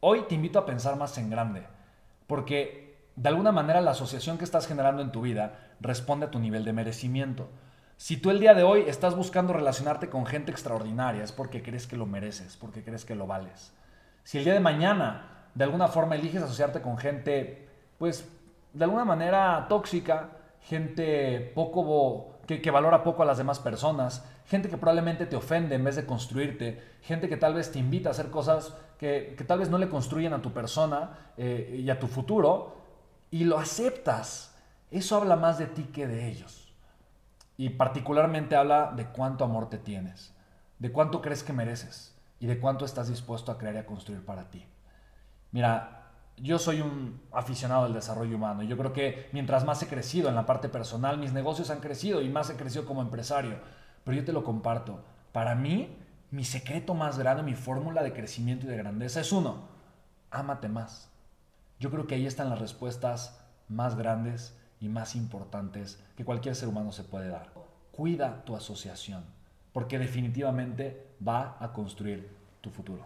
hoy te invito a pensar más en grande, porque de alguna manera la asociación que estás generando en tu vida responde a tu nivel de merecimiento. Si tú el día de hoy estás buscando relacionarte con gente extraordinaria, es porque crees que lo mereces, porque crees que lo vales. Si el día de mañana de alguna forma eliges asociarte con gente, pues de alguna manera tóxica, gente poco que, valora poco a las demás personas, gente que probablemente te ofende en vez de construirte, gente que tal vez te invita a hacer cosas que, que tal vez no le construyen a tu persona eh, y a tu futuro, y lo aceptas. Eso habla más de ti que de ellos. Y particularmente habla de cuánto amor te tienes, de cuánto crees que mereces y de cuánto estás dispuesto a crear y a construir para ti. Mira, yo soy un aficionado del desarrollo humano y yo creo que mientras más he crecido en la parte personal, mis negocios han crecido y más he crecido como empresario. Pero yo te lo comparto. Para mí, mi secreto más grande, mi fórmula de crecimiento y de grandeza es uno, ámate más. Yo creo que ahí están las respuestas más grandes y más importantes que cualquier ser humano se puede dar. Cuida tu asociación, porque definitivamente va a construir tu futuro.